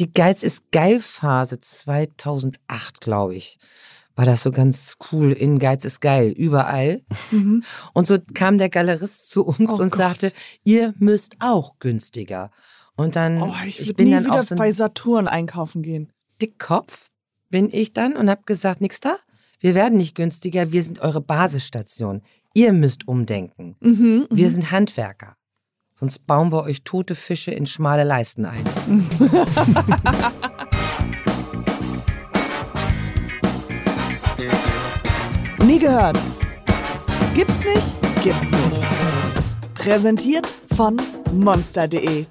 die Geiz ist geil Phase 2008, glaube ich. War das so ganz cool in Geiz ist geil, überall. Mhm. Und so kam der Galerist zu uns oh und Gott. sagte, ihr müsst auch günstiger. Und dann, oh, ich, ich bin nie dann wieder auch so bei Saturn einkaufen gehen. Dickkopf bin ich dann und habe gesagt, nix da. Wir werden nicht günstiger, wir sind eure Basisstation. Ihr müsst umdenken. Mhm, wir mhm. sind Handwerker. Sonst bauen wir euch tote Fische in schmale Leisten ein. Nie gehört. Gibt's nicht? Gibt's nicht. Präsentiert von monster.de.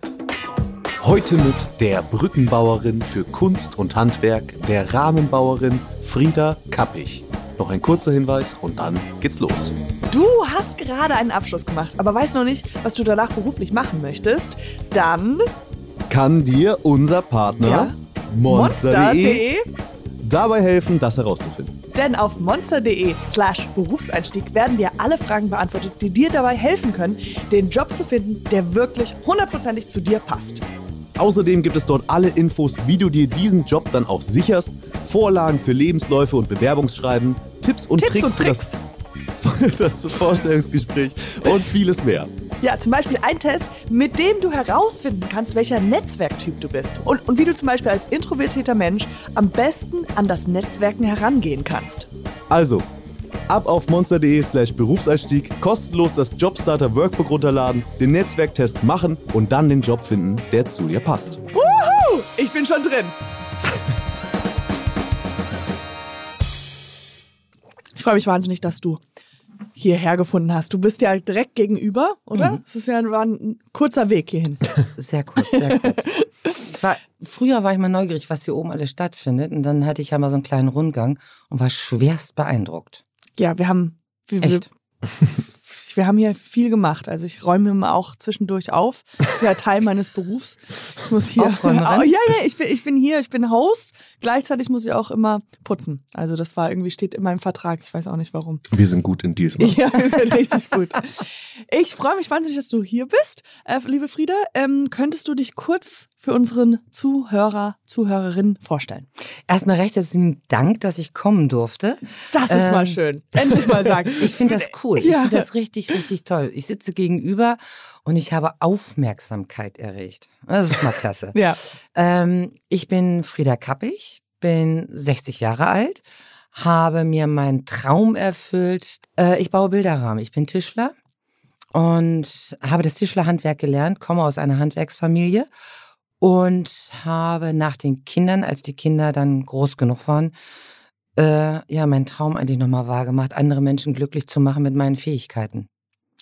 Heute mit der Brückenbauerin für Kunst und Handwerk, der Rahmenbauerin Frieda Kappich. Noch ein kurzer Hinweis und dann geht's los. Du hast gerade einen Abschluss gemacht, aber weißt noch nicht, was du danach beruflich machen möchtest. Dann kann dir unser Partner ja. Monster.de Monster dabei helfen, das herauszufinden. Denn auf monster.de slash Berufseinstieg werden dir alle Fragen beantwortet, die dir dabei helfen können, den Job zu finden, der wirklich hundertprozentig zu dir passt. Außerdem gibt es dort alle Infos, wie du dir diesen Job dann auch sicherst, Vorlagen für Lebensläufe und Bewerbungsschreiben, Tipps und Tipps Tricks, und Tricks. Für, das, das Vorstellungsgespräch und vieles mehr. Ja, zum Beispiel ein Test, mit dem du herausfinden kannst, welcher Netzwerktyp du bist und, und wie du zum Beispiel als introvertierter Mensch am besten an das Netzwerken herangehen kannst. Also, ab auf monster.de slash Berufseinstieg, kostenlos das Jobstarter Workbook runterladen, den Netzwerktest machen und dann den Job finden, der zu dir passt. Wuhu! Ich bin schon drin. Freue mich wahnsinnig, dass du hierher gefunden hast. Du bist ja direkt gegenüber, oder? Mhm. Es ist ja war ein kurzer Weg hierhin. Sehr kurz, sehr kurz. War, früher war ich mal neugierig, was hier oben alles stattfindet. Und dann hatte ich ja mal so einen kleinen Rundgang und war schwerst beeindruckt. Ja, wir haben. Wir, Echt? wir haben hier viel gemacht. Also ich räume immer auch zwischendurch auf. Das ist ja Teil meines Berufs. Ich muss hier. Aufräumerin? ja, ja, ich bin, ich bin hier, ich bin Host. Gleichzeitig muss ich auch immer putzen. Also das war irgendwie, steht in meinem Vertrag. Ich weiß auch nicht warum. Wir sind gut in diesem. Ja, wir sind richtig gut. Ich freue mich wahnsinnig, dass du hier bist. Äh, liebe Frieda, ähm, könntest du dich kurz für unseren Zuhörer, Zuhörerinnen vorstellen? Erstmal recht herzlichen Dank, dass ich kommen durfte. Das ist ähm, mal schön. Endlich mal sagen. ich finde das cool. Ich ja. finde das richtig, richtig toll. Ich sitze gegenüber und ich habe Aufmerksamkeit erregt. Das ist mal klasse. ja. Ähm, ich bin Frieda Kappig, bin 60 Jahre alt, habe mir meinen Traum erfüllt. Äh, ich baue Bilderrahmen. Ich bin Tischler und habe das Tischlerhandwerk gelernt, komme aus einer Handwerksfamilie und habe nach den Kindern, als die Kinder dann groß genug waren, äh, ja, meinen Traum eigentlich nochmal wahrgemacht, andere Menschen glücklich zu machen mit meinen Fähigkeiten.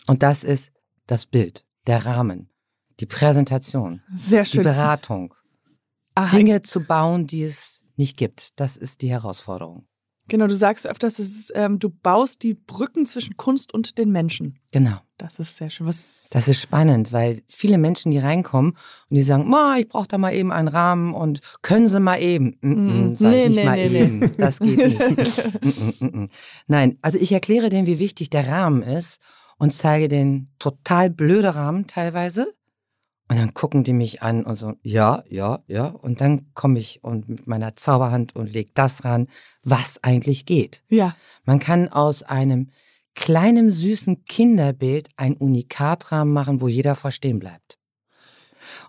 Und das ist das Bild, der Rahmen, die Präsentation, Sehr schön. die Beratung, Aha. Dinge zu bauen, die es nicht gibt. Das ist die Herausforderung. Genau, du sagst öfters, ist, ähm, du baust die Brücken zwischen Kunst und den Menschen. Genau. Das ist sehr schön. Was das ist spannend, weil viele Menschen, die reinkommen und die sagen, Ma, ich brauche da mal eben einen Rahmen und können Sie mal eben. Mm -mm, sag nee, nicht nee, mal nee, eben. Nee. Das geht nicht. mm Nein, also ich erkläre denen, wie wichtig der Rahmen ist und zeige den total blöde Rahmen teilweise und dann gucken die mich an und so, ja, ja, ja. Und dann komme ich und mit meiner Zauberhand und leg das ran, was eigentlich geht. Ja. Man kann aus einem kleinen, süßen Kinderbild ein Unikatrahmen machen, wo jeder verstehen bleibt.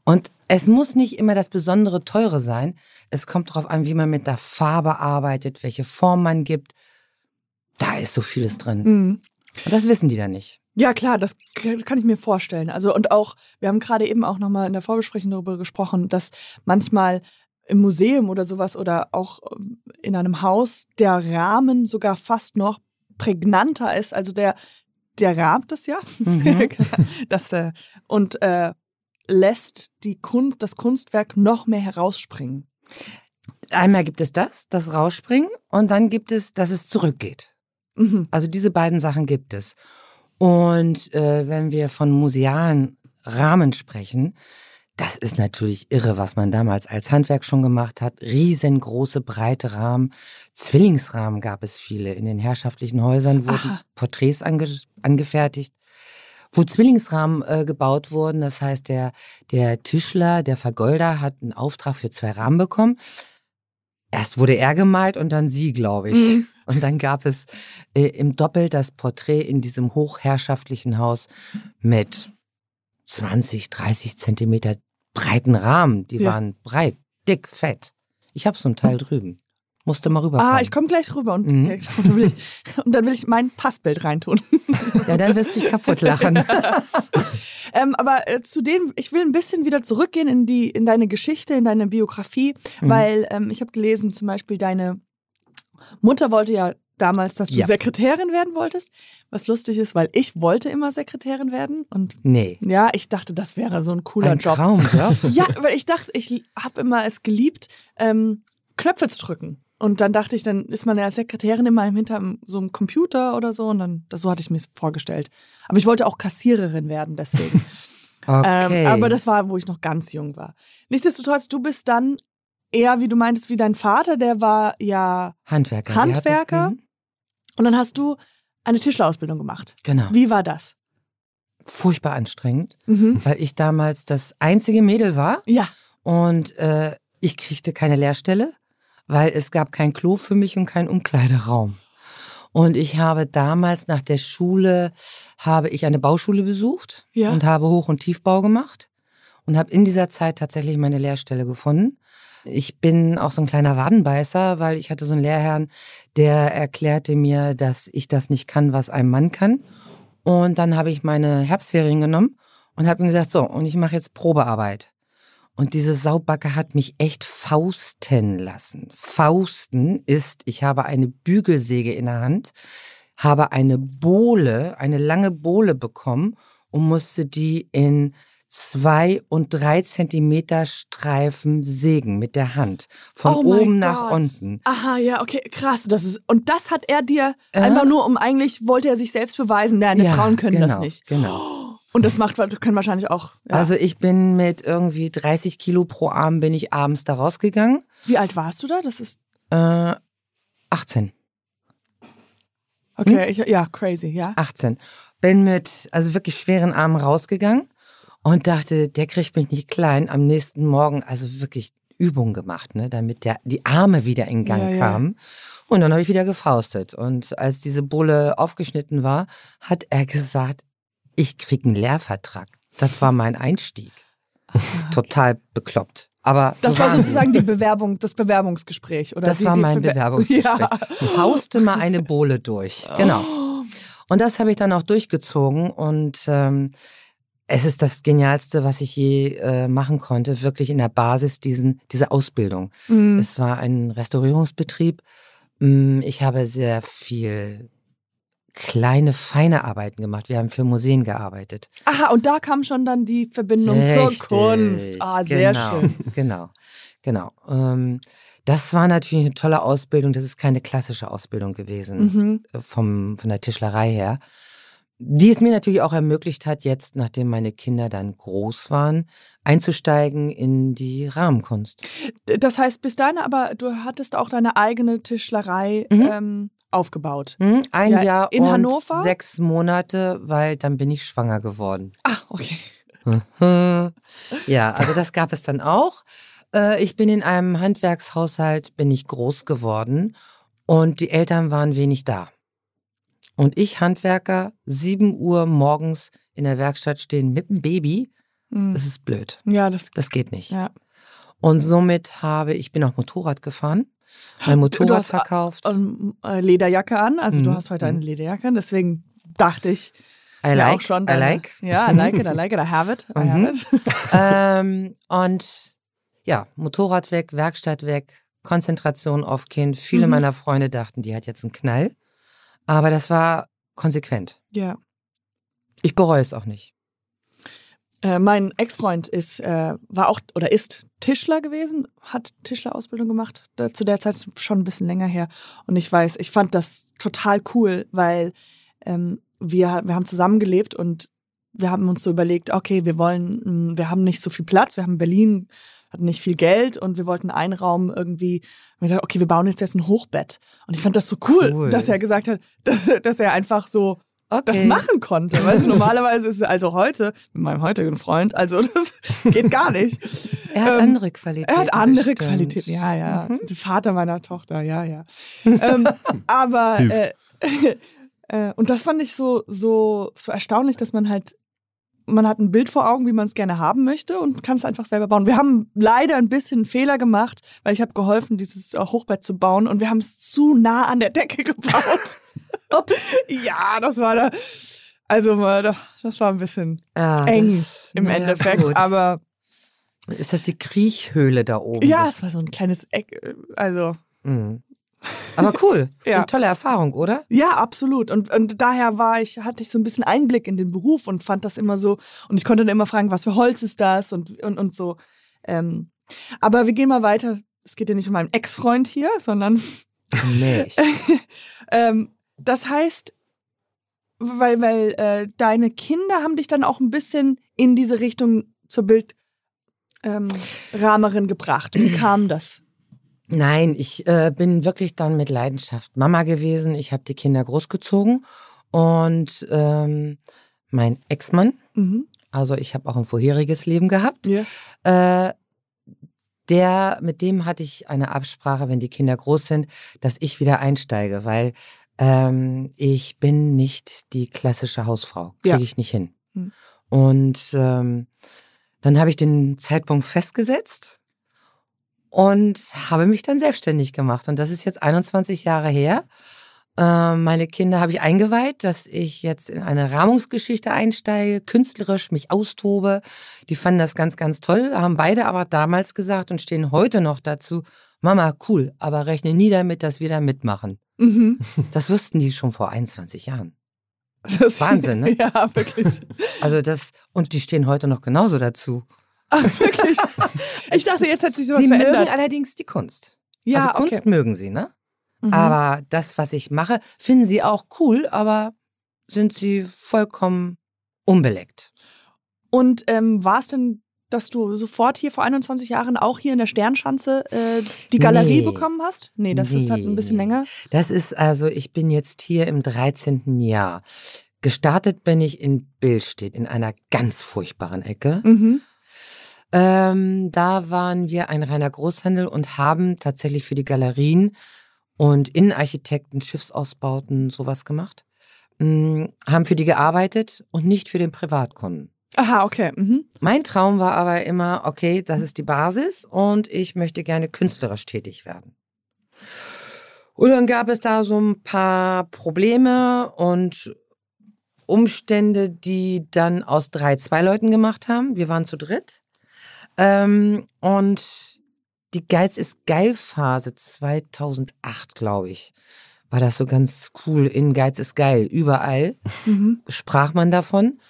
Und es muss nicht immer das besondere Teure sein. Es kommt darauf an, wie man mit der Farbe arbeitet, welche Form man gibt. Da ist so vieles drin. Mhm. Und das wissen die dann nicht. Ja, klar, das kann ich mir vorstellen. Also, und auch, wir haben gerade eben auch nochmal in der Vorbesprechung darüber gesprochen, dass manchmal im Museum oder sowas oder auch ähm, in einem Haus der Rahmen sogar fast noch prägnanter ist. Also der, der rahmt das ja. Mhm. das, äh, und äh, lässt die Kunst, das Kunstwerk noch mehr herausspringen. Einmal gibt es das, das Rausspringen, und dann gibt es, dass es zurückgeht. Mhm. Also diese beiden Sachen gibt es. Und äh, wenn wir von musealen Rahmen sprechen, das ist natürlich irre, was man damals als Handwerk schon gemacht hat. Riesengroße, breite Rahmen. Zwillingsrahmen gab es viele. In den herrschaftlichen Häusern wurden Aha. Porträts ange angefertigt. wo Zwillingsrahmen äh, gebaut wurden. Das heißt, der, der Tischler, der Vergolder hat einen Auftrag für zwei Rahmen bekommen. Erst wurde er gemalt und dann sie, glaube ich. Mhm. Und dann gab es äh, im Doppel das Porträt in diesem hochherrschaftlichen Haus mit 20, 30 Zentimeter breiten Rahmen. Die Ja. waren breit, dick, fett. Ich habe so ein Teil drüben. Musste mal rüberkommen. Ah, ich komme gleich rüber und, Mhm. und, dann will ich, und dann will ich mein Passbild reintun. Ja, dann wirst du dich kaputt lachen. Ähm, aber äh, zu dem, ich will ein bisschen wieder zurückgehen in die, in deine Geschichte, in deine Biografie, Mhm. weil ähm, ich habe gelesen, zum Beispiel deine Mutter wollte ja damals, dass du Ja. Sekretärin werden wolltest. Was lustig ist, weil ich wollte immer Sekretärin werden und Nee. ja, ich dachte, das wäre so ein cooler Ein Job. Traumjob. Ja, weil ich dachte, ich habe immer es geliebt, ähm, Knöpfe zu drücken. Und dann dachte ich, dann ist man ja als Sekretärin immer hinter so einem Computer oder so. Und dann, das, so hatte ich mir vorgestellt. Aber ich wollte auch Kassiererin werden, deswegen. Okay. ähm, aber das war, wo ich noch ganz jung war. Nichtsdestotrotz, du bist dann eher, wie du meintest, wie dein Vater, der war ja. Handwerker. Handwerker? Hatten, mhm, Und dann hast du eine Tischlerausbildung gemacht. genau. Wie war das? Furchtbar anstrengend, Mhm. weil ich damals das einzige Mädel war Ja. und äh, ich kriegte keine Lehrstelle, weil es gab kein Klo für mich und keinen Umkleideraum. Und ich habe damals nach der Schule, habe ich eine Bauschule besucht Ja. und habe Hoch- und Tiefbau gemacht und habe in dieser Zeit tatsächlich meine Lehrstelle gefunden. Ich bin auch so ein kleiner Wadenbeißer, weil ich hatte so einen Lehrherrn, der erklärte mir, dass ich das nicht kann, was ein Mann kann. Und dann habe ich meine Herbstferien genommen und habe ihm gesagt, so, und ich mache jetzt Probearbeit. Und diese Saubacke hat mich echt fausten lassen. Fausten ist, ich habe eine Bügelsäge in der Hand, habe eine Bohle, eine lange Bohle bekommen und musste die in zwei und drei Zentimeter Streifen sägen mit der Hand. Von Oh oben nach Gott. unten. Aha, ja, okay, krass. Das ist, und das hat er dir Äh? einfach nur, um eigentlich wollte er sich selbst beweisen, nein, Ja, Frauen können genau, das nicht. Genau. Und das macht, das können wahrscheinlich auch. Ja. Also ich bin mit irgendwie 30 Kilo pro Arm bin ich abends da rausgegangen. Wie alt warst du da? Das ist, Äh, 18. okay, Hm? ich, ja, crazy, ja. 18. Bin mit also wirklich schweren Armen rausgegangen und dachte, der kriegt mich nicht klein. Am nächsten Morgen also wirklich Übung gemacht, ne, damit der, die Arme wieder in Gang Ja, ja. kamen. Und dann habe ich wieder gefaustet. Und als diese Bulle aufgeschnitten war, hat er gesagt, ich krieg einen Lehrvertrag. Das war mein Einstieg. Total bekloppt. Aber Das so war sozusagen die Bewerbung, das Bewerbungsgespräch, oder? Das die, war mein Bewer- Bewerbungsgespräch. Ja. Fauste mal eine Bohle durch. Genau. Und das habe ich dann auch durchgezogen und ähm, es ist das Genialste, was ich je äh, machen konnte, wirklich in der Basis diesen, diese Ausbildung. Mhm. Es war ein Restaurierungsbetrieb. Mm, Ich habe sehr viel kleine, feine Arbeiten gemacht. Wir haben für Museen gearbeitet. Aha, und da kam schon dann die Verbindung zur Richtig, Kunst. Ah, sehr genau, schön. Genau, genau. Ähm, das war natürlich eine tolle Ausbildung. Das ist keine klassische Ausbildung gewesen Mhm. äh, vom, von der Tischlerei her. Die es mir natürlich auch ermöglicht hat, jetzt, nachdem meine Kinder dann groß waren, einzusteigen in die Rahmenkunst. Das heißt, bis dahin aber, du hattest auch deine eigene Tischlerei Mhm. ähm, aufgebaut. Hm, Ein Ja, Jahr in und Hannover? sechs Monate, weil dann bin ich schwanger geworden. Ah, okay. ja, also das gab es dann auch. Äh, Ich bin in einem Handwerkshaushalt, bin ich groß geworden und die Eltern waren wenig da. Und ich, Handwerker, 7 Uhr morgens in der Werkstatt stehen mit dem Baby, Mhm. das ist blöd. Ja, das. Das geht nicht. Ja. Und somit habe ich bin auch Motorrad gefahren, mein Motorrad hast, äh, verkauft. ähm, äh, Lederjacke an. Also du Mhm. hast heute eine Lederjacke an, deswegen dachte ich I ja like, auch schon. I deine- like. Ja, I like it, I like it, I have it, I have Mhm. it. ähm, und ja, Motorrad weg, Werkstatt weg, Konzentration auf Kind. Viele Mhm. meiner Freunde dachten, die hat jetzt einen Knall. Aber das war konsequent. Ja. Ich bereue es auch nicht. Äh, mein Ex-Freund ist, äh, war auch oder ist Tischler gewesen, hat Tischlerausbildung gemacht. Da, zu der Zeit ist schon ein bisschen länger her. Und ich weiß, ich fand das total cool, weil ähm, wir, wir haben zusammengelebt und wir haben uns so überlegt, okay, wir wollen, mh, wir haben nicht so viel Platz, wir haben in Berlin, hatten nicht viel Geld und wir wollten einen Raum irgendwie, wir dachten, okay, wir bauen jetzt jetzt ein Hochbett. Und ich fand das so cool, Cool. dass er gesagt hat, dass, dass er einfach so Okay. das machen konnte. Weißt du, normalerweise ist es also heute, mit meinem heutigen Freund, also das geht gar nicht. Er hat Ähm, andere Qualitäten. Er hat andere bestimmt. Qualitäten, ja, ja. Mhm. Der Vater meiner Tochter, ja, ja. ähm, aber äh, äh, und das fand ich so, so, so erstaunlich, dass man halt, man hat ein Bild vor Augen, wie man es gerne haben möchte und kann es einfach selber bauen. Wir haben leider ein bisschen einen Fehler gemacht, weil ich habe geholfen, dieses äh, Hochbett zu bauen und wir haben es zu nah an der Decke gebaut. Ups. ja, das war da. Also da- das war ein bisschen Ah, eng das- im na ja, Endeffekt, gut. aber Ist das die Kriechhöhle da oben? ja, es war so ein kleines Eck. äh, Also Mhm. Aber cool. Ja. Eine tolle Erfahrung, oder? Ja, absolut. Und, und daher war ich, hatte ich so ein bisschen Einblick in den Beruf und fand das immer so. Und ich konnte dann immer fragen, was für Holz ist das und, und, und so. Ähm, aber wir gehen mal weiter. Es geht ja nicht um meinen Ex-Freund hier, sondern Nicht. ähm, das heißt, weil, weil äh, deine Kinder haben dich dann auch ein bisschen in diese Richtung zur Bildrahmerin ähm, gebracht. Wie kam das? Nein, ich äh, bin wirklich dann mit Leidenschaft Mama gewesen. Ich habe die Kinder großgezogen und ähm, mein Ex-Mann, Mhm. also ich habe auch ein vorheriges Leben gehabt, Ja. äh, der, mit dem hatte ich eine Absprache, wenn die Kinder groß sind, dass ich wieder einsteige, weil ähm, ich bin nicht die klassische Hausfrau. Kriege Ja. ich nicht hin. Hm. Und ähm, dann habe ich den Zeitpunkt festgesetzt und habe mich dann selbstständig gemacht. Und das ist jetzt 21 Jahre her. Ähm, meine Kinder habe ich eingeweiht, dass ich jetzt in eine Rahmungsgeschichte einsteige, künstlerisch mich austobe. Die fanden das ganz, ganz toll, haben beide aber damals gesagt und stehen heute noch dazu, Mama, cool, aber rechne nie damit, dass wir da mitmachen. Mhm. Das wussten die schon vor 21 Jahren. Das, Wahnsinn, ne? Ja, wirklich. Also das, und die stehen heute noch genauso dazu. Ach, wirklich. Ich dachte, jetzt hat sich sowas sie verändert. mögen allerdings die Kunst. ja, also Kunst okay. mögen sie, ne? Mhm. Aber das, was ich mache, finden sie auch cool, aber sind sie vollkommen unbeleckt. Und ähm, war es denn, dass du sofort hier vor 21 Jahren auch hier in der Sternschanze äh, die Galerie Nee. bekommen hast? Nee, das ist halt ein bisschen Nee. länger. Das ist also, ich bin jetzt hier im 13. Jahr. Gestartet bin ich in Billstedt, in einer ganz furchtbaren Ecke. Mhm. Ähm, da waren wir ein reiner Großhandel und haben tatsächlich für die Galerien und Innenarchitekten, Schiffsausbauten, sowas gemacht. Mm, haben für die gearbeitet und nicht für den Privatkunden. Aha, okay. Mhm. Mein Traum war aber immer, okay, das ist die Basis und ich möchte gerne künstlerisch tätig werden. Und dann gab es da so ein paar Probleme und Umstände, die dann aus drei zwei Leuten gemacht haben. Wir waren zu dritt. Ähm, und die Geiz ist geil Phase 2008, glaube ich. War das so ganz cool. In Geiz ist geil. Überall Mhm. sprach man davon.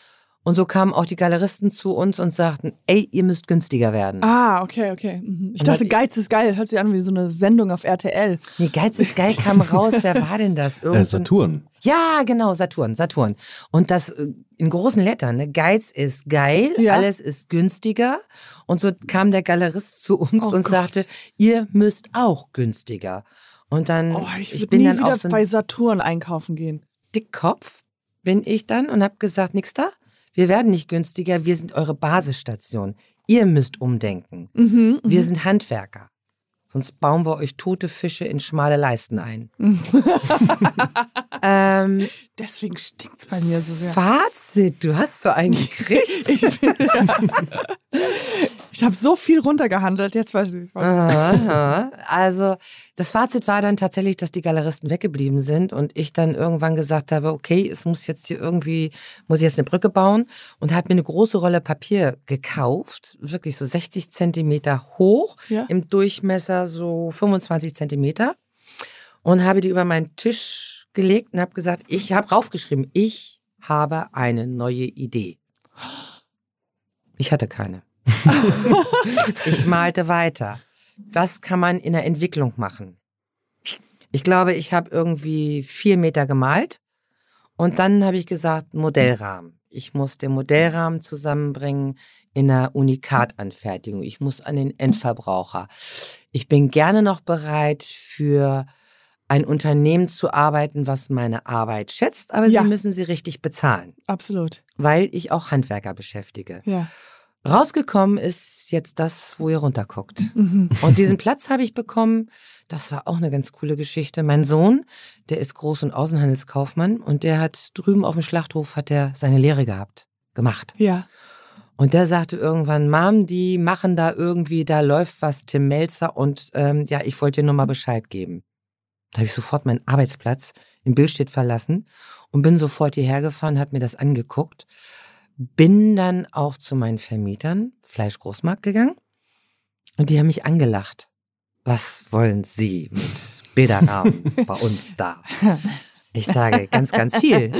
Und so kamen auch die Galeristen zu uns und sagten, ey, ihr müsst günstiger werden. Ah, okay, okay. Mhm. Ich Und dachte, dann- Geiz ist geil. Hört sich an wie so eine Sendung auf RTL. Nee, Geiz ist geil kam raus. Wer war denn das? Äh, Saturn. Ja, genau, Saturn, Saturn. Und das äh, in großen Lettern, ne? Geiz ist geil, Ja. alles ist günstiger. Und so kam der Galerist zu uns Oh und Gott. sagte, ihr müsst auch günstiger. Und dann, Oh, ich, ich würde bin nie dann wieder auch so bei Saturn einkaufen gehen. Dickkopf, bin ich dann und habe gesagt, nix da, wir werden nicht günstiger, wir sind eure Basisstation. Ihr müsst umdenken. Mhm, Wir sind Handwerker. Sonst bauen wir euch tote Fische in schmale Leisten ein. ähm, Deswegen stinkt's bei mir so sehr. Fazit, du hast so einen gekriegt. Ich, bin- ich habe so viel runtergehandelt. Jetzt weiß ich. Was. Aha. Also das Fazit war dann tatsächlich, dass die Galeristen weggeblieben sind und ich dann irgendwann gesagt habe, okay, es muss jetzt hier irgendwie, muss ich jetzt eine Brücke bauen und habe mir eine große Rolle Papier gekauft, wirklich so 60 Zentimeter hoch, Ja. im Durchmesser so 25 Zentimeter und habe die über meinen Tisch gelegt und habe gesagt, ich habe raufgeschrieben, ich habe eine neue Idee. Ich hatte keine. ich malte weiter. Was kann man in der Entwicklung machen? Ich glaube, ich habe irgendwie vier Meter gemalt und dann habe ich gesagt, Modellrahmen. Ich muss den Modellrahmen zusammenbringen in einer Unikatanfertigung. Ich muss an den Endverbraucher. Ich bin gerne noch bereit für ein Unternehmen zu arbeiten, was meine Arbeit schätzt, aber Ja. sie müssen sie richtig bezahlen, Absolut. weil ich auch Handwerker beschäftige. Ja. Rausgekommen ist jetzt das, wo ihr runterguckt. Mhm. Und diesen Platz habe ich bekommen. Das war auch eine ganz coole Geschichte. Mein Sohn, der ist Groß- und Außenhandelskaufmann und der hat drüben auf dem Schlachthof hat er seine Lehre gehabt, gemacht. Ja. Und der sagte irgendwann, Mom, die machen da irgendwie, da läuft was, Tim Melzer und ähm, ja, ich wollte dir nur mal Bescheid geben. Da habe ich sofort meinen Arbeitsplatz in Billstedt verlassen und bin sofort hierher gefahren, habe mir das angeguckt, bin dann auch zu meinen Vermietern, Fleischgroßmarkt gegangen und die haben mich angelacht. Was wollen Sie mit Bilderrahmen bei uns da? Ich sage ganz, ganz viel.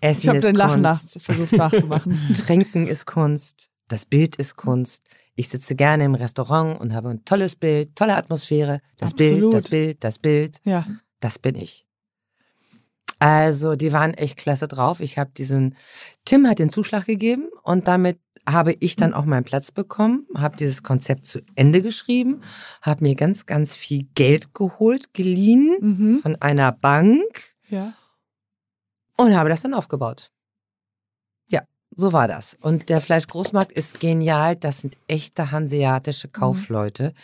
Essen Ich habe ist den Lachen Kunst. nach, versucht nachzumachen. Trinken ist Kunst, das Bild ist Kunst. Ich sitze gerne im Restaurant und habe ein tolles Bild, tolle Atmosphäre. Das Bild, Absolut. das Bild, das Bild, ja. das bin ich. Also, die waren echt klasse drauf. Ich habe diesen, Tim hat den Zuschlag gegeben und damit habe ich dann auch meinen Platz bekommen, habe dieses Konzept zu Ende geschrieben, habe mir ganz, ganz viel Geld geholt, geliehen Mhm. von einer Bank Ja. und habe das dann aufgebaut. So war das. Und der Fleischgroßmarkt ist genial. Das sind echte hanseatische Kaufleute.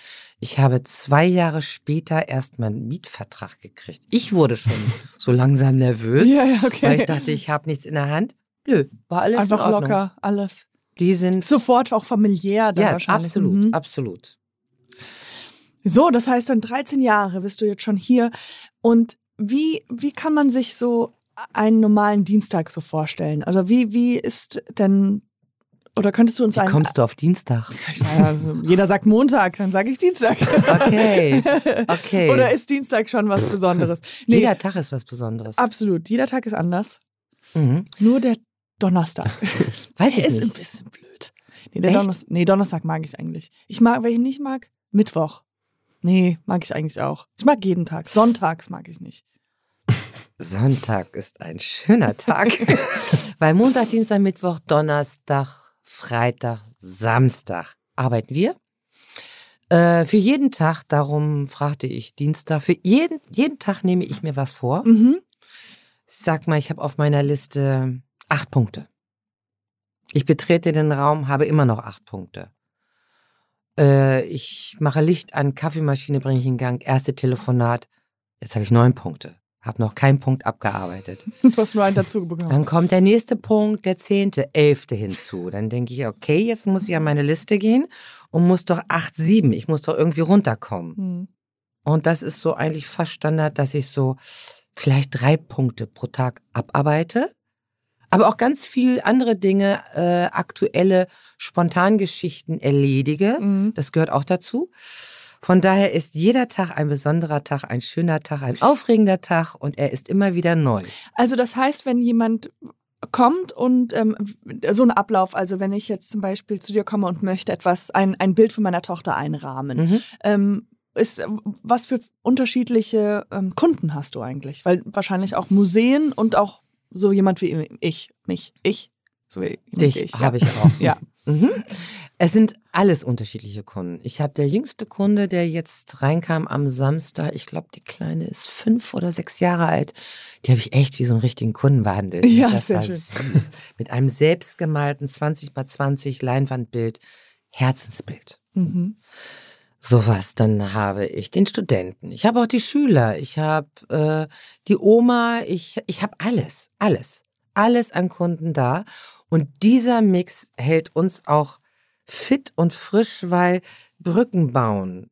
Ich habe zwei Jahre später erst meinen Mietvertrag gekriegt. Ich wurde schon so langsam nervös, Ja, ja, weil okay. ich dachte, ich habe nichts in der Hand. Nö, war alles Einfach in Ordnung. locker, alles. Die sind Sofort auch familiär dann ja, wahrscheinlich. absolut, Mhm. absolut. So, das heißt, dann 13 Jahre bist du jetzt schon hier. Und wie, wie kann man sich so einen normalen Dienstag so vorstellen? Also wie, wie ist denn, oder könntest du uns Wie einen... kommst du auf Dienstag? Also, jeder sagt Montag, dann sage ich Dienstag. Okay, okay. Oder ist Dienstag schon was Besonderes? Nee, Jeder Tag ist was Besonderes. absolut. Jeder Tag ist anders. Mhm. Nur der Donnerstag. Weiß Der ich ist ein nicht. bisschen blöd. Nee? Donnerstag, nee, Donnerstag mag ich eigentlich. Ich mag, welchen nicht mag, Mittwoch. Nee, mag ich eigentlich auch. Ich mag jeden Tag. Sonntags mag ich nicht. Sonntag ist ein schöner Tag, weil Montag, Dienstag, Mittwoch, Donnerstag, Freitag, Samstag arbeiten wir. Äh, für jeden Tag, darum fragte ich Dienstag, für jeden, jeden Tag nehme ich mir was vor. Mhm. Sag mal, ich habe auf meiner Liste acht Punkte. Ich betrete den Raum, habe immer noch acht Punkte. Äh, ich mache Licht an, Kaffeemaschine bringe ich in Gang, erste Telefonat. Jetzt habe ich neun Punkte. Habe noch keinen Punkt abgearbeitet. Du hast nur einen dazu bekommen. Dann kommt der nächste Punkt, der zehnte, elfte hinzu. Dann denke ich, okay, jetzt muss ich an meine Liste gehen und muss doch acht, sieben. Ich muss doch irgendwie runterkommen. Hm. Und das ist so eigentlich fast Standard, dass ich so vielleicht drei Punkte pro Tag abarbeite. Aber auch ganz viel andere Dinge, äh, aktuelle Spontangeschichten erledige. Mhm. Das gehört auch dazu. Von daher ist jeder Tag ein besonderer Tag, ein schöner Tag, ein aufregender Tag und er ist immer wieder neu. Also das heißt, wenn jemand kommt und ähm, so ein Ablauf, also wenn ich jetzt zum Beispiel zu dir komme und möchte etwas, ein, ein Bild von meiner Tochter einrahmen, Mhm. ähm, ist, äh, was für unterschiedliche ähm, Kunden hast du eigentlich? Weil wahrscheinlich auch Museen und auch so jemand wie ich, mich, ich, so wie jemand wie Dich ich. habe ich auch. Ja. Mhm. Es sind alles unterschiedliche Kunden. Ich habe der jüngste Kunde, der jetzt reinkam am Samstag. Ich glaube, die Kleine ist fünf oder sechs Jahre alt. Die habe ich echt wie so einen richtigen Kunden behandelt. Ja, das sehr war schön. süß. Mit einem selbstgemalten 20 x 20 Leinwandbild, Herzensbild. Mhm. Sowas. Dann habe ich den Studenten. Ich habe auch die Schüler. Ich habe äh, die Oma. Ich, ich habe alles, alles, alles an Kunden da. Und dieser Mix hält uns auch fit und frisch, weil Brücken bauen.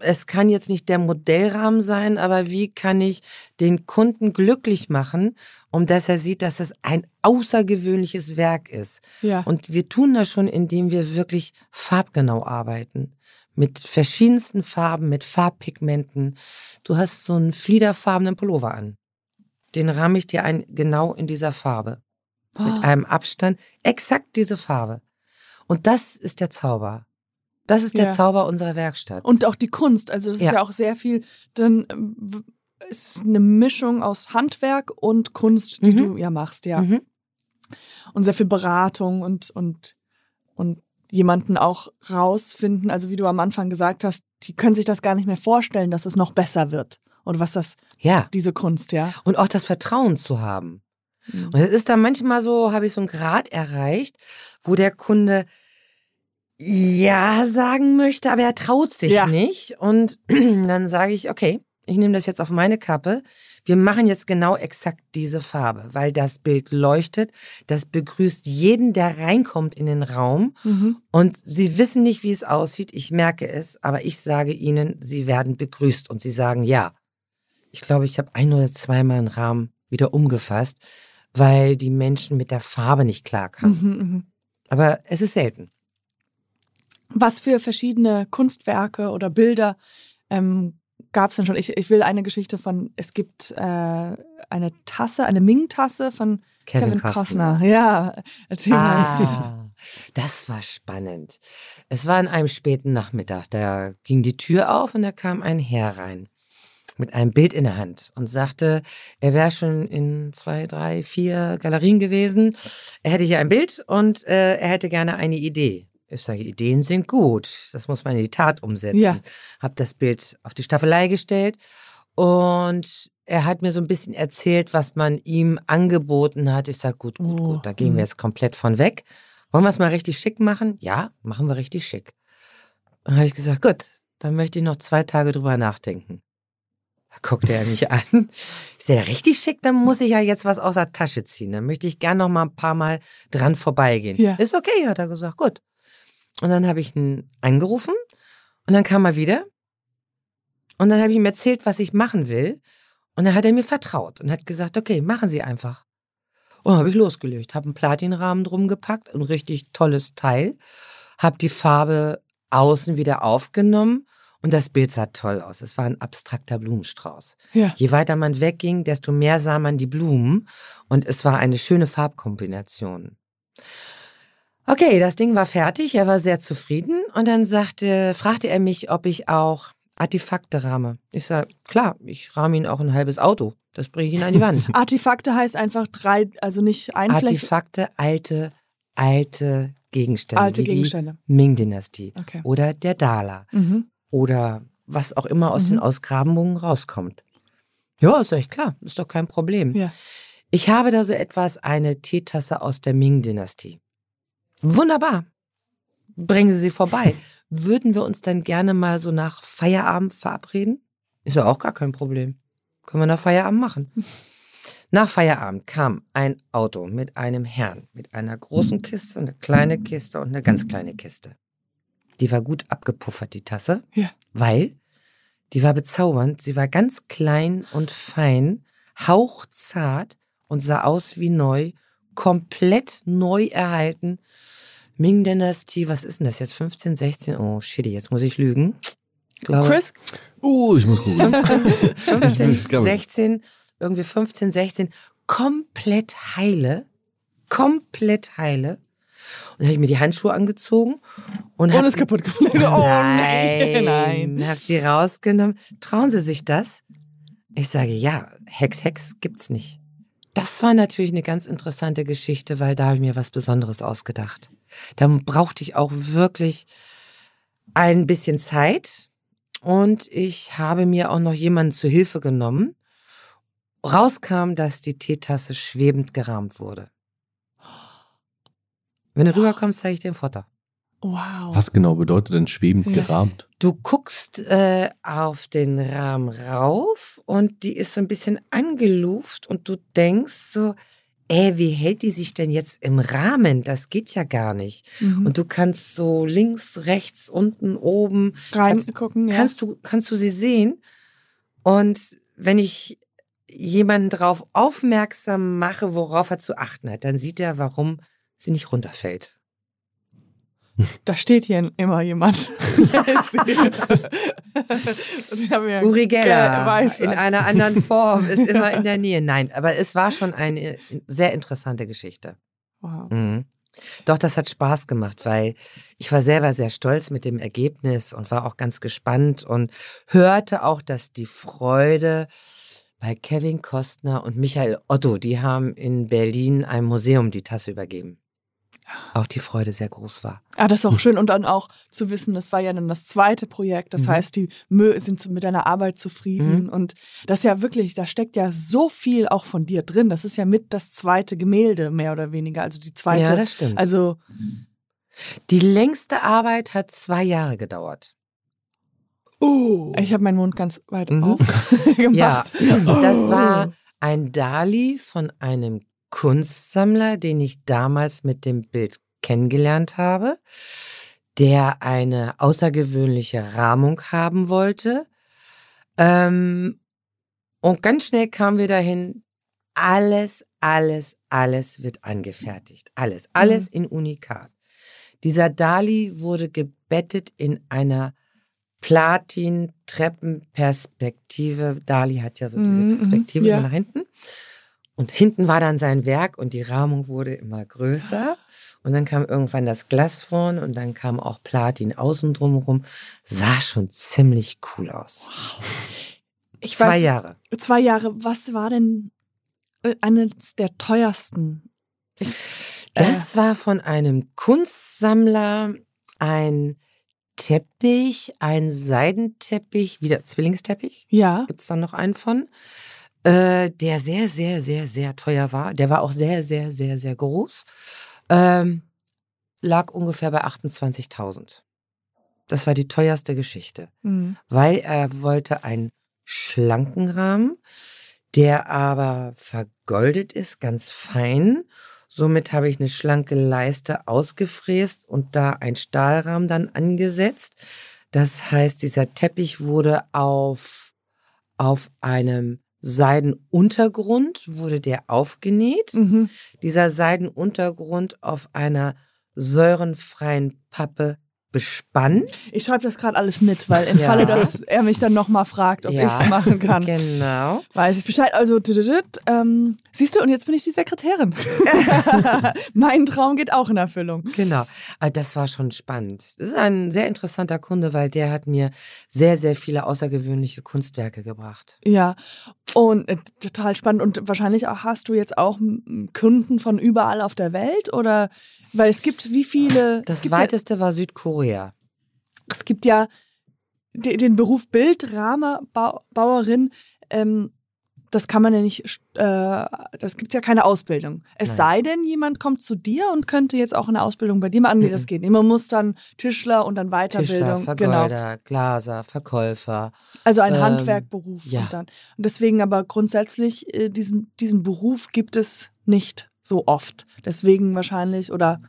Es kann jetzt nicht der Modellrahmen sein, aber wie kann ich den Kunden glücklich machen, um dass er sieht, dass es ein außergewöhnliches Werk ist. Ja. Und wir tun das schon, indem wir wirklich farbgenau arbeiten. Mit verschiedensten Farben, mit Farbpigmenten. Du hast so einen fliederfarbenen Pullover an. Den ramme ich dir ein, genau in dieser Farbe. Ah. Mit einem Abstand. Exakt diese Farbe. Und das ist der Zauber. Das ist der Ja. Zauber unserer Werkstatt. Und auch die Kunst. Also das ist Ja. ja auch sehr viel, dann w- ist eine Mischung aus Handwerk und Kunst, die Mhm. du ja machst, ja. Mhm. Und sehr viel Beratung und, und, und jemanden auch rausfinden. Also wie du am Anfang gesagt hast, die können sich das gar nicht mehr vorstellen, dass es noch besser wird. oder was das, Ja. diese Kunst, ja. Und auch das Vertrauen zu haben. Mhm. Und es ist dann manchmal so, habe ich so einen Grad erreicht, wo der Kunde ja sagen möchte, aber er traut sich Ja. nicht. Und dann sage ich, okay, ich nehme das jetzt auf meine Kappe. Wir machen jetzt genau exakt diese Farbe, weil das Bild leuchtet. Das begrüßt jeden, der reinkommt in den Raum. Mhm. Und sie wissen nicht, wie es aussieht. Ich merke es, aber ich sage ihnen, sie werden begrüßt und sie sagen ja. Ich glaube, ich habe ein oder zweimal einen Rahmen wieder umgefasst, weil die Menschen mit der Farbe nicht klarkamen. Mhm, mhm. Aber es ist selten. Was für verschiedene Kunstwerke oder Bilder ähm, gab es denn schon? Ich, ich will eine Geschichte von, es gibt äh, eine Tasse, eine Ming-Tasse von Kevin, Kevin, Costner. Costner. Ja, erzähl mal. Ah, das war spannend. Es war an einem späten Nachmittag. Da ging die Tür auf und da kam ein Herr rein mit einem Bild in der Hand und sagte, er wäre schon in zwei, drei, vier Galerien gewesen. Er hätte hier ein Bild und äh, er hätte gerne eine Idee. Ich sage, Ideen sind gut. Das muss man in die Tat umsetzen. Ja. Hab das Bild auf die Staffelei gestellt und er hat mir so ein bisschen erzählt, was man ihm angeboten hat. Ich sage, gut, gut, Oh, gut, da gehen wir jetzt komplett von weg. Wollen wir es mal richtig schick machen? Ja, machen wir richtig schick. Dann habe ich gesagt, gut, dann möchte ich noch zwei Tage drüber nachdenken. Da guckte er mich an. Ist ja richtig schick, dann muss ich ja jetzt was aus der Tasche ziehen. Dann möchte ich gern noch mal ein paar Mal dran vorbeigehen. Ja. Ist okay, hat er gesagt, gut. Und dann habe ich ihn angerufen und dann kam er wieder. Und dann habe ich ihm erzählt, was ich machen will. Und dann hat er mir vertraut und hat gesagt, okay, machen Sie einfach. Und dann habe ich losgelegt, habe einen Platinrahmen drum gepackt, ein richtig tolles Teil, habe die Farbe außen wieder aufgenommen und das Bild sah toll aus. Es war ein abstrakter Blumenstrauß. Ja. Je weiter man wegging, desto mehr sah man die Blumen und es war eine schöne Farbkombination. Okay, das Ding war fertig, er war sehr zufrieden und dann sagte, fragte er mich, ob ich auch Artefakte rahme. Ich sage, klar, ich rahme ihn auch ein halbes Auto. Das bringe ich ihn an die Wand. Artefakte heißt einfach drei, also nicht einflächig. Artefakte, alte, alte Gegenstände. Alte Gegenstände. Ming-Dynastie. Okay. Oder der Dala. Mhm. Oder was auch immer aus Mhm. den Ausgrabungen rauskommt. Ja, ist euch klar. Ist doch kein Problem. Ja. Ich habe da so etwas, eine Teetasse aus der Ming-Dynastie. Wunderbar. Bringen Sie sie vorbei. Würden wir uns dann gerne mal so nach Feierabend verabreden? Ist ja auch gar kein Problem. Können wir nach Feierabend machen. Nach Feierabend kam ein Auto mit einem Herrn, mit einer großen Kiste, eine kleine Kiste und eine ganz kleine Kiste. Die war gut abgepuffert, die Tasse, Ja. weil die war bezaubernd. Sie war ganz klein und fein, hauchzart und sah aus wie neu, komplett neu erhalten. Ming-Dynastie, was ist denn das jetzt? 15, 16? Oh, shit, jetzt muss ich lügen. Glaube, Chris, Uh, ich muss gucken. 15, Ich glaube- 16, irgendwie 15, 16, komplett heile, komplett heile. Und dann habe ich mir die Handschuhe angezogen und und ist kaputt gemacht. Oh Nein, nein. hab sie rausgenommen. Trauen Sie sich das? Ich sage, ja, Hex, Hex gibt's nicht. Das war natürlich eine ganz interessante Geschichte, weil da habe ich mir was Besonderes ausgedacht. Da brauchte ich auch wirklich ein bisschen Zeit und ich habe mir auch noch jemanden zu Hilfe genommen. Rauskam, dass die Teetasse schwebend gerahmt wurde. Wenn du rüberkommst, zeige ich dir ein Foto. Wow. Was genau bedeutet denn schwebend Ja. gerahmt? Du guckst äh, auf den Rahmen rauf und die ist so ein bisschen angeluft und du denkst so, ey, wie hält die sich denn jetzt im Rahmen? Das geht ja gar nicht. Mhm. Und du kannst so links, rechts, unten, oben, Reingucken, ja. kannst du, kannst du sie sehen. Und wenn ich jemanden darauf aufmerksam mache, worauf er zu achten hat, dann sieht er, warum sie nicht runterfällt. Da steht hier immer jemand. Uri Geller in einer anderen Form ist immer in der Nähe. Nein, aber es war schon eine sehr interessante Geschichte. Wow. Mhm. Doch, das hat Spaß gemacht, weil ich war selber sehr stolz mit dem Ergebnis und war auch ganz gespannt und hörte auch, dass die Freude bei Kevin Kostner und Michael Otto, die haben in Berlin einem Museum die Tasse übergeben. Auch die Freude sehr groß war. Ah, das ist auch schön. Und dann auch zu wissen, das war ja dann das zweite Projekt. Das Mhm. heißt, die Mö sind mit deiner Arbeit zufrieden. Mhm. Und das ist ja wirklich, da steckt ja so viel auch von dir drin. Das ist ja mit das zweite Gemälde, mehr oder weniger. Also die zweite. Ja, das stimmt. also, die längste Arbeit hat zwei Jahre gedauert. oh. ich habe meinen Mund ganz weit Mhm. auf Ja, gemacht. das war ein Dali von einem Kunstsammler, den ich damals mit dem Bild kennengelernt habe, der eine außergewöhnliche Rahmung haben wollte. Ähm, und ganz schnell kamen wir dahin, alles, alles, alles wird angefertigt. Alles, alles in Unikat. Dieser Dali wurde gebettet in einer Platin-Treppenperspektive. Dali hat ja so diese Mhm, mhm, Perspektive ja. immer nach hinten. Und hinten war dann sein Werk und die Rahmung wurde immer größer. Und dann kam irgendwann das Glas vorn und dann kam auch Platin außen drumherum. Sah schon ziemlich cool aus. Ich Zwei weiß, Jahre. Zwei Jahre. Was war denn äh, eines der teuersten? Äh. Das war von einem Kunstsammler ein Teppich, ein Seidenteppich, wieder Zwillingsteppich. Ja. Gibt es da noch einen von? Äh, der sehr, sehr, sehr, sehr teuer war. Der war auch sehr, sehr, sehr, sehr groß. Ähm, lag ungefähr bei 28.000. Das war die teuerste Geschichte, Mhm. weil er wollte einen schlanken Rahmen, der aber vergoldet ist, ganz fein. Somit habe ich eine schlanke Leiste ausgefräst und da ein Stahlrahmen dann angesetzt. Das heißt, dieser Teppich wurde auf, auf einem Seidenuntergrund, wurde der aufgenäht. Mhm. Dieser Seidenuntergrund auf einer säurenfreien Pappe bespannt. Ich schreibe das gerade alles mit, weil im Ja. Falle, dass er mich dann nochmal fragt, ob Ja. ich es machen kann, Genau. weiß ich Bescheid. Also, ähm, siehst du, und jetzt bin ich die Sekretärin. mein Traum geht auch in Erfüllung. Genau, Äh, das war schon spannend. Das ist ein sehr interessanter Kunde, weil der hat mir sehr, sehr viele außergewöhnliche Kunstwerke gebracht. Ja, und äh, total spannend. Und wahrscheinlich auch, hast du jetzt auch Kunden von überall auf der Welt? Oder, weil es gibt wie viele. Das gibt weiteste war Südkorea. es gibt ja de- den Beruf Bildrahmerbauerin. Ähm, das kann man ja nicht, äh, das gibt ja keine Ausbildung. Es Nein. sei denn, jemand kommt zu dir und könnte jetzt auch eine Ausbildung bei dir machen. Nee, das Mhm. geht nicht. Man muss dann Tischler und dann Tischler, Weiterbildung. genau. Vergolder, Glaser, Verkäufer. Also ein Ähm, Handwerkberuf. ja. Und, dann. und deswegen aber grundsätzlich, äh, diesen, diesen Beruf gibt es nicht so oft. Deswegen wahrscheinlich, oder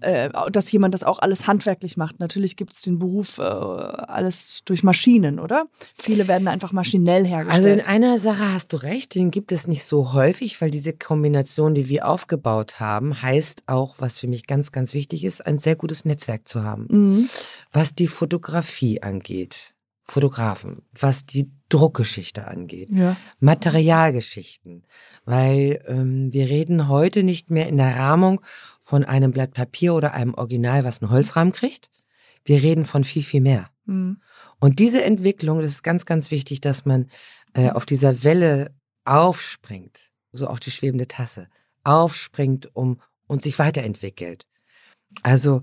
äh, dass jemand das auch alles handwerklich macht. Natürlich gibt es den Beruf äh, alles durch Maschinen, oder? Viele werden einfach maschinell Also in hergestellt. einer Sache hast du recht, den gibt es nicht so häufig, weil diese Kombination, die wir aufgebaut haben, heißt auch, was für mich ganz, ganz wichtig ist, ein sehr gutes Netzwerk zu haben. mhm. Was die Fotografie angeht, Fotografen, was die Druckgeschichte angeht, Ja. Materialgeschichten, weil ähm, wir reden heute nicht mehr in der Rahmung von einem Blatt Papier oder einem Original, was einen Holzrahmen kriegt. Wir reden von viel, viel mehr. Mhm. Und diese Entwicklung, das ist ganz, ganz wichtig, dass man äh, auf dieser Welle aufspringt, so auf die schwebende Tasse, aufspringt um und sich weiterentwickelt. Also,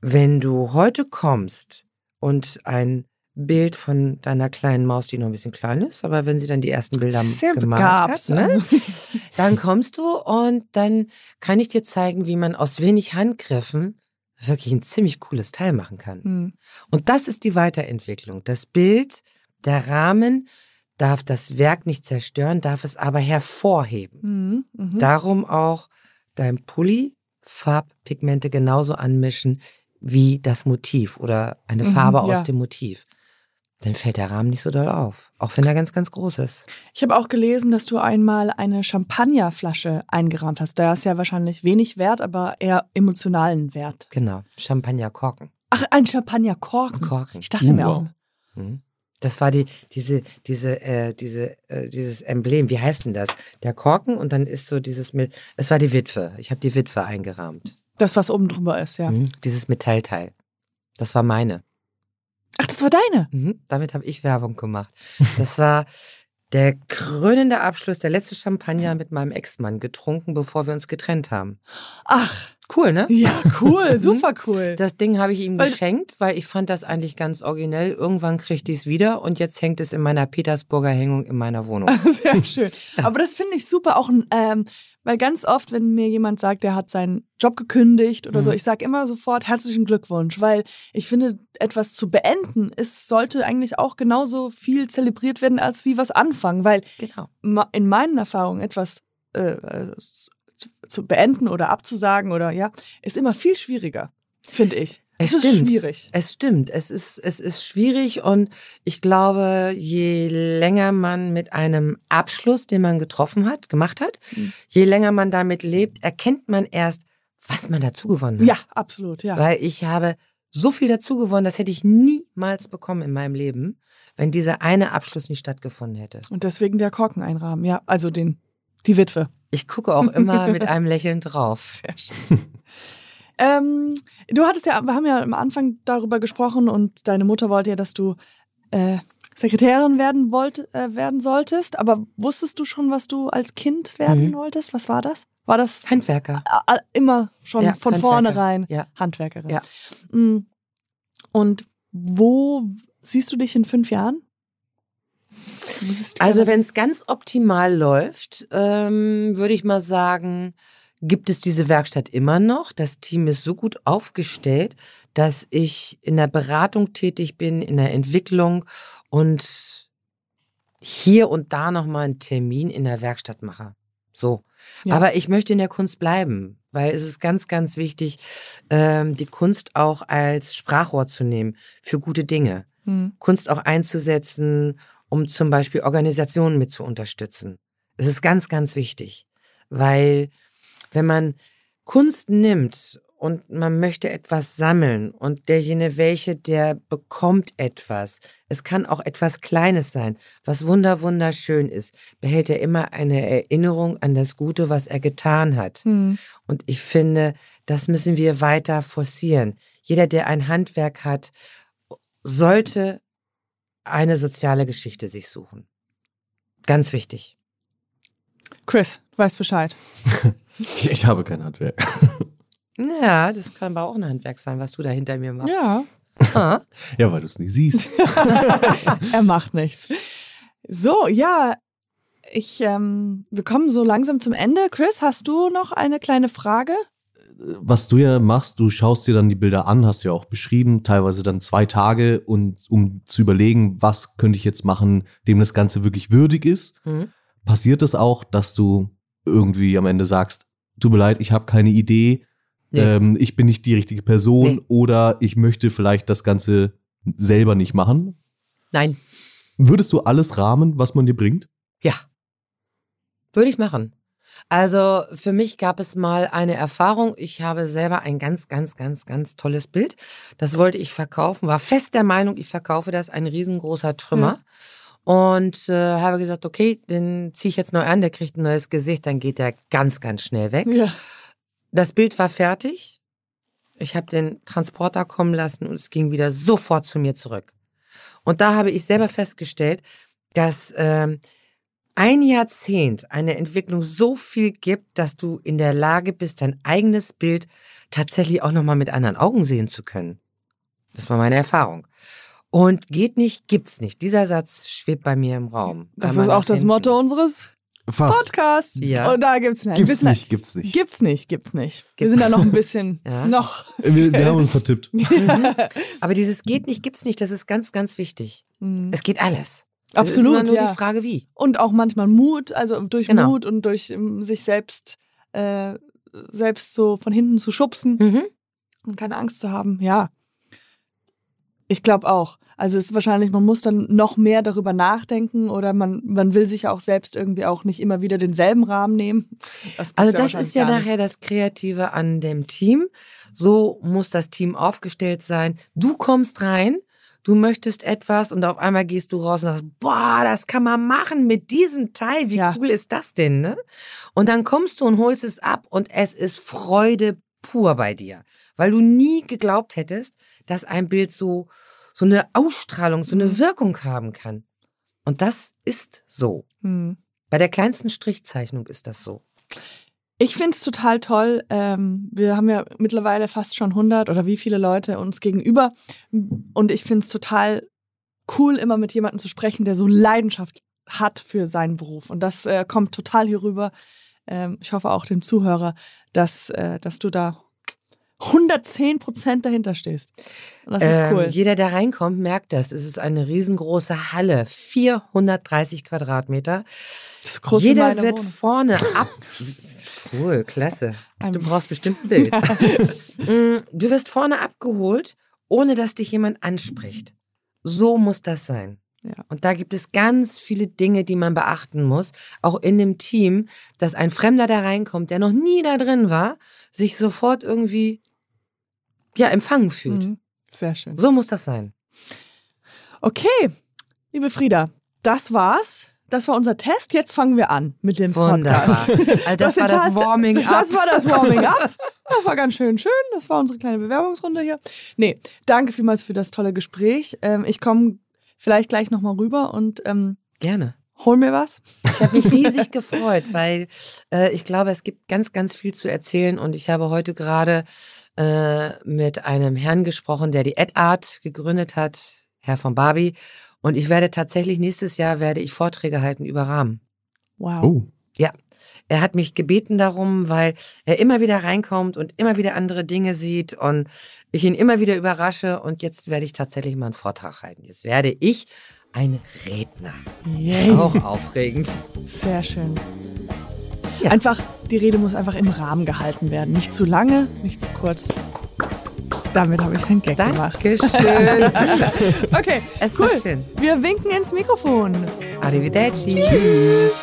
wenn du heute kommst und ein Bild von deiner kleinen Maus, die noch ein bisschen klein ist, aber wenn sie dann die ersten Bilder Sehr begabt. hat, ne, also. dann kommst du und dann kann ich dir zeigen, wie man aus wenig Handgriffen wirklich ein ziemlich cooles Teil machen kann. Mhm. Und das ist die Weiterentwicklung. Das Bild, der Rahmen darf das Werk nicht zerstören, darf es aber hervorheben. Mhm. Mhm. Darum auch dein Pulli, Farbpigmente genauso anmischen wie das Motiv oder eine Mhm, Farbe ja. aus dem Motiv. Dann fällt der Rahmen nicht so doll auf, auch wenn er ganz, ganz groß ist. Ich habe auch gelesen, dass du einmal eine Champagnerflasche eingerahmt hast. Da ist ja wahrscheinlich wenig Wert, aber eher emotionalen Wert. Genau, Champagnerkorken. Ach, ein Champagnerkorken. Korken. Ich dachte mir Wow. auch. Mhm. Das war die, diese, diese, äh, diese, äh, dieses Emblem. Wie heißt denn das? Der Korken und dann ist so dieses mit. Es war die Witwe. Ich habe die Witwe eingerahmt. Das, was oben drüber ist, ja. Mhm. Dieses Metallteil. Das war meine. Ach, das war deine. Mhm. Damit habe ich Werbung gemacht. Das war der krönende Abschluss, der letzte Champagner mit meinem Ex-Mann getrunken, bevor wir uns getrennt haben. Ach, Cool, ne? Ja, cool, super cool. Das Ding habe ich ihm Weil- geschenkt, weil ich fand das eigentlich ganz originell. Irgendwann kriegte ich es wieder und jetzt hängt es in meiner Petersburger Hängung in meiner Wohnung. Sehr schön. Aber das finde ich super, auch ähm, weil ganz oft, wenn mir jemand sagt, der hat seinen Job gekündigt oder so, Mhm. ich sage immer sofort herzlichen Glückwunsch, weil ich finde, etwas zu beenden, ist, sollte eigentlich auch genauso viel zelebriert werden, als wie was anfangen, weil Genau. in meinen Erfahrungen etwas äh, äh, zu beenden oder abzusagen oder ja, ist immer viel schwieriger, finde ich. Es ist stimmt. schwierig. Es stimmt. Es ist, es ist schwierig und ich glaube, je länger man mit einem Abschluss, den man getroffen hat, gemacht hat, Mhm. je länger man damit lebt, erkennt man erst, was man dazu gewonnen hat. Ja, absolut, ja. Weil ich habe so viel dazu gewonnen, das hätte ich niemals bekommen in meinem Leben, wenn dieser eine Abschluss nicht stattgefunden hätte. Und deswegen der Korken einrahmen, ja, also den, die Witwe. Ich gucke auch immer mit einem Lächeln drauf. Sehr schön. ähm, du hattest ja, wir haben ja am Anfang darüber gesprochen und deine Mutter wollte ja, dass du äh, Sekretärin werden wollt, äh, werden solltest. Aber wusstest du schon, was du als Kind werden Mhm. wolltest? Was war das? War das Handwerker. immer schon Ja, von Handwerker. vornherein Ja. Handwerkerin? Ja. Mm. Und wo siehst du dich in fünf Jahren? Also wenn es ganz optimal läuft, ähm, würde ich mal sagen, gibt es diese Werkstatt immer noch. Das Team ist so gut aufgestellt, dass ich in der Beratung tätig bin, in der Entwicklung und hier und da noch mal einen Termin in der Werkstatt mache. So. Ja. Aber ich möchte in der Kunst bleiben, weil es ist ganz, ganz wichtig, ähm, die Kunst auch als Sprachrohr zu nehmen für gute Dinge. Hm. Kunst auch einzusetzen, um zum Beispiel Organisationen mit zu unterstützen. Es ist ganz, ganz wichtig, weil wenn man Kunst nimmt und man möchte etwas sammeln und derjenige welche, der bekommt etwas. Es kann auch etwas Kleines sein, was wunder, wunderschön ist, behält er immer eine Erinnerung an das Gute, was er getan hat. Hm. Und ich finde, das müssen wir weiter forcieren. Jeder, der ein Handwerk hat, sollte eine soziale Geschichte sich suchen. Ganz wichtig. Chris, du weißt Bescheid. Ich habe kein Handwerk. Ja, das kann aber auch ein Handwerk sein, was du da hinter mir machst. Ja. Ah, Ja, weil du es nie siehst. er macht nichts. So, ja, ich, ähm, wir kommen so langsam zum Ende. Chris, hast du noch eine kleine Frage? Was du ja machst, du schaust dir dann die Bilder an, hast du ja auch beschrieben, teilweise dann zwei Tage und um zu überlegen, was könnte ich jetzt machen, dem das Ganze wirklich würdig ist. hm. Passiert es auch, dass du irgendwie am Ende sagst, tut mir leid, ich habe keine Idee, Nee. ähm, ich bin nicht die richtige Person Nee. oder ich möchte vielleicht das Ganze selber nicht machen? Nein, Würdest du alles rahmen, was man dir bringt? ja. Würde ich machen. Also für mich gab es mal eine Erfahrung. Ich habe selber ein ganz, ganz, ganz, ganz tolles Bild. Das wollte ich verkaufen. War fest der Meinung, ich verkaufe das. Ein riesengroßer Trümmer. Und äh, habe gesagt, okay, den ziehe ich jetzt neu an. Der kriegt ein neues Gesicht. Dann geht der ganz, ganz schnell weg. Ja. Das Bild war fertig. Ich habe den Transporter kommen lassen und es ging wieder sofort zu mir zurück. Und da habe ich selber festgestellt, dass ähm, ein Jahrzehnt eine Entwicklung so viel gibt, dass du in der Lage bist, dein eigenes Bild tatsächlich auch nochmal mit anderen Augen sehen zu können. Das war meine Erfahrung. Und geht nicht, gibt's nicht. Dieser Satz schwebt bei mir im Raum. Das ist auch das hinten. Motto unseres Fast. Podcasts. Ja. Und da gibt's nicht. Gibt's nicht, gibt's nicht. Gibt's nicht, gibt's nicht. Wir Gibt's- sind da noch ein bisschen Ja. noch. Wir, wir haben uns vertippt. Aber dieses geht nicht, gibt's nicht, das ist ganz, ganz wichtig. Mhm. Es geht alles. Absolut, Es ist nur ja. die Frage, wie. Und auch manchmal Mut, also durch Genau. Mut und durch ähm, sich selbst, äh, selbst so von hinten zu schubsen Mhm. und keine Angst zu haben. Ja. Ich glaube auch. Also es ist wahrscheinlich, man muss dann noch mehr darüber nachdenken oder man, man will sich ja auch selbst irgendwie auch nicht immer wieder denselben Rahmen nehmen. Das Also das ist ja nachher das Kreative an dem Team. So muss das Team aufgestellt sein. Du kommst rein, du möchtest etwas und auf einmal gehst du raus und sagst, boah, das kann man machen mit diesem Teil. Wie Ja. cool ist das denn, ne? Und dann kommst du und holst es ab und es ist Freude pur bei dir, weil du nie geglaubt hättest, dass ein Bild so so eine Ausstrahlung, so eine Mhm. Wirkung haben kann. Und das ist so. Hm. Bei der kleinsten Strichzeichnung ist das so. Ich finde es total toll. Ähm, wir haben ja mittlerweile fast schon 100 oder wie viele Leute uns gegenüber. Und ich finde es total cool, immer mit jemandem zu sprechen, der so Leidenschaft hat für seinen Beruf. Und das äh, kommt total hier rüber. Ähm, ich hoffe auch dem Zuhörer, dass, äh, dass du da 110 Prozent dahinter stehst. Und das ist Ähm, cool. jeder, der reinkommt, merkt das. Es ist eine riesengroße Halle, 430 Quadratmeter. Das ist groß Jeder wird Wohnung. vorne ab. Cool, klasse. Du brauchst bestimmt ein Bild. Mm, du wirst vorne abgeholt, ohne dass dich jemand anspricht. So muss das sein. Ja. Und da gibt es ganz viele Dinge, die man beachten muss, auch in dem Team, dass ein Fremder da reinkommt, der noch nie da drin war, sich sofort irgendwie ja empfangen fühlt. Mhm. Sehr schön. So muss das sein. Okay, liebe Frieda, das war's. Das war unser Test. Jetzt fangen wir an mit dem Wunderbar. Podcast. Also das, war das Warming up. Das war das Warming up. Das war ganz schön schön. Das war unsere kleine Bewerbungsrunde hier. Nee, danke vielmals für das tolle Gespräch. Ähm, ich komme vielleicht gleich nochmal rüber und ähm, Gerne. hol mir was. Ich habe mich riesig gefreut, weil äh, ich glaube, es gibt ganz, ganz viel zu erzählen und ich habe heute gerade äh, mit einem Herrn gesprochen, der die EdArt gegründet hat, Herr von Barbie. Und ich werde tatsächlich nächstes Jahr werde ich Vorträge halten über Rahmen. Wow. Oh. Er hat mich gebeten darum, weil er immer wieder reinkommt und immer wieder andere Dinge sieht und ich ihn immer wieder überrasche. Und jetzt werde ich tatsächlich mal einen Vortrag halten. Jetzt werde ich ein Redner. Yay. Auch aufregend. Sehr schön. Ja. Einfach, die Rede muss einfach im Rahmen gehalten werden. Nicht zu lange, nicht zu kurz. Damit habe ich einen Gag gemacht. Dankeschön. Okay, Es cool. war schön. Wir winken ins Mikrofon. Arrivederci. Tschüss.